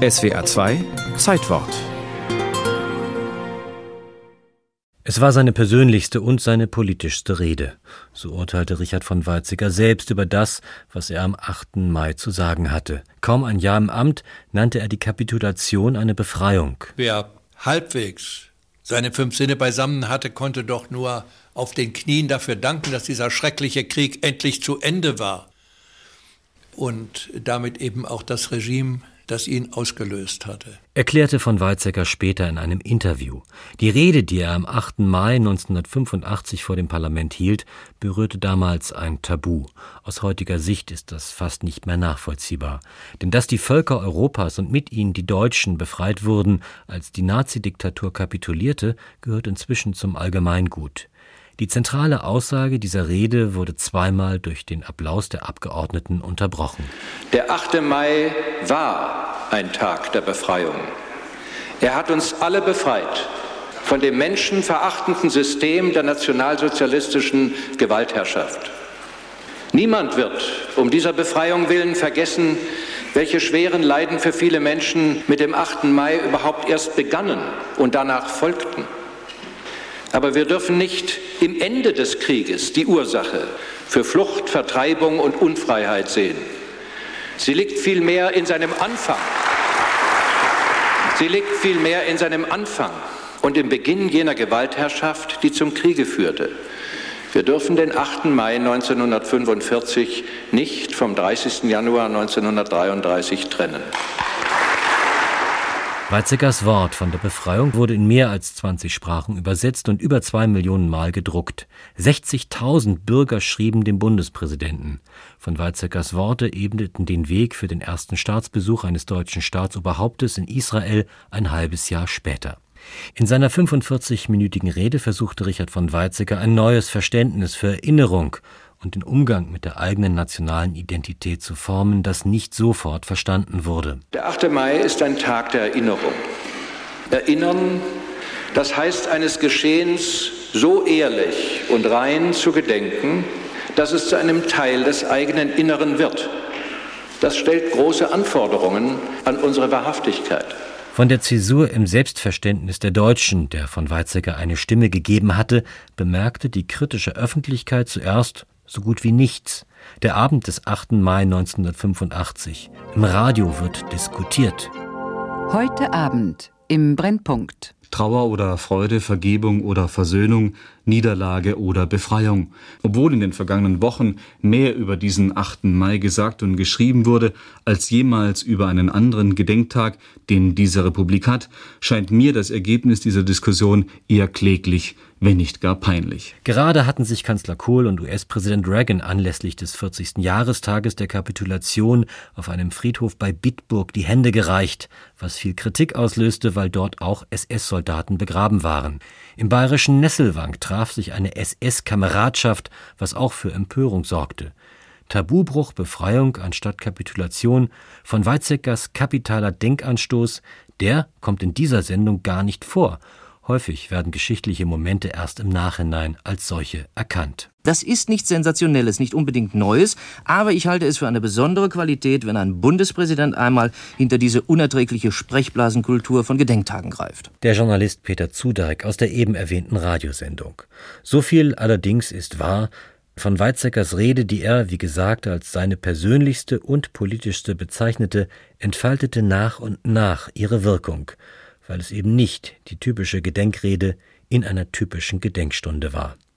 SWA 2 Zeitwort Es war seine persönlichste und seine politischste Rede. So urteilte Richard von Weizsäcker selbst über das, was er am 8. Mai zu sagen hatte. Kaum ein Jahr im Amt nannte er die Kapitulation eine Befreiung. Wer halbwegs seine fünf Sinne beisammen hatte, konnte doch nur auf den Knien dafür danken, dass dieser schreckliche Krieg endlich zu Ende war und damit eben auch das Regime das ihn ausgelöst hatte. Erklärte von Weizsäcker später in einem Interview. Die Rede, die er am 8. Mai 1985 vor dem Parlament hielt, berührte damals ein Tabu. Aus heutiger Sicht ist das fast nicht mehr nachvollziehbar. Denn dass die Völker Europas und mit ihnen die Deutschen befreit wurden, als die Nazidiktatur kapitulierte, gehört inzwischen zum Allgemeingut. Die zentrale Aussage dieser Rede wurde zweimal durch den Applaus der Abgeordneten unterbrochen. Der 8. Mai war ein Tag der Befreiung. Er hat uns alle befreit von dem menschenverachtenden System der nationalsozialistischen Gewaltherrschaft. Niemand wird um dieser Befreiung willen vergessen, welche schweren Leiden für viele Menschen mit dem 8. Mai überhaupt erst begannen und danach folgten. Aber wir dürfen nicht im Ende des Krieges die Ursache für Flucht, Vertreibung und Unfreiheit sehen. Sie liegt vielmehr in seinem Anfang. Sie liegt vielmehr in seinem Anfang und im Beginn jener Gewaltherrschaft, die zum Kriege führte. Wir dürfen den 8. Mai 1945 nicht vom 30. Januar 1933 trennen. Weizsäckers Wort von der Befreiung wurde in mehr als 20 Sprachen übersetzt und über zwei Millionen Mal gedruckt. 60.000 Bürger schrieben dem Bundespräsidenten. Von Weizsäckers Worte ebneten den Weg für den ersten Staatsbesuch eines deutschen Staatsoberhauptes in Israel ein halbes Jahr später. In seiner 45-minütigen Rede versuchte Richard von Weizsäcker ein neues Verständnis für Erinnerung und den Umgang mit der eigenen nationalen Identität zu formen, das nicht sofort verstanden wurde. Der 8. Mai ist ein Tag der Erinnerung. Erinnern, das heißt eines Geschehens so ehrlich und rein zu gedenken, dass es zu einem Teil des eigenen Inneren wird. Das stellt große Anforderungen an unsere Wahrhaftigkeit. Von der Zäsur im Selbstverständnis der Deutschen, der von Weizsäcker eine Stimme gegeben hatte, bemerkte die kritische Öffentlichkeit zuerst so gut wie nichts. Der Abend des 8. Mai 1985. Im Radio wird diskutiert. Heute Abend im Brennpunkt. Trauer oder Freude, Vergebung oder Versöhnung, Niederlage oder Befreiung. Obwohl in den vergangenen Wochen mehr über diesen 8. Mai gesagt und geschrieben wurde, als jemals über einen anderen Gedenktag, den diese Republik hat, scheint mir das Ergebnis dieser Diskussion eher kläglich, wenn nicht gar peinlich. Gerade hatten sich Kanzler Kohl und US-Präsident Reagan anlässlich des 40. Jahrestages der Kapitulation auf einem Friedhof bei Bitburg die Hände gereicht, was viel Kritik auslöste, weil dort auch SS-Soldaten begraben waren. Im bayerischen Nesselwang traf sich eine SS-Kameradschaft, was auch für Empörung sorgte. Tabubruch, Befreiung anstatt Kapitulation, von Weizsäckers kapitaler Denkanstoß, der kommt in dieser Sendung gar nicht vor Häufig werden geschichtliche Momente erst im Nachhinein als solche erkannt. Das ist nichts Sensationelles, nicht unbedingt Neues, aber ich halte es für eine besondere Qualität, wenn ein Bundespräsident einmal hinter diese unerträgliche Sprechblasenkultur von Gedenktagen greift. Der Journalist Peter Zudeik aus der eben erwähnten Radiosendung. So viel allerdings ist wahr, von Weizsäckers Rede, die er, wie gesagt, als seine persönlichste und politischste bezeichnete, entfaltete nach und nach ihre Wirkung weil es eben nicht die typische Gedenkrede in einer typischen Gedenkstunde war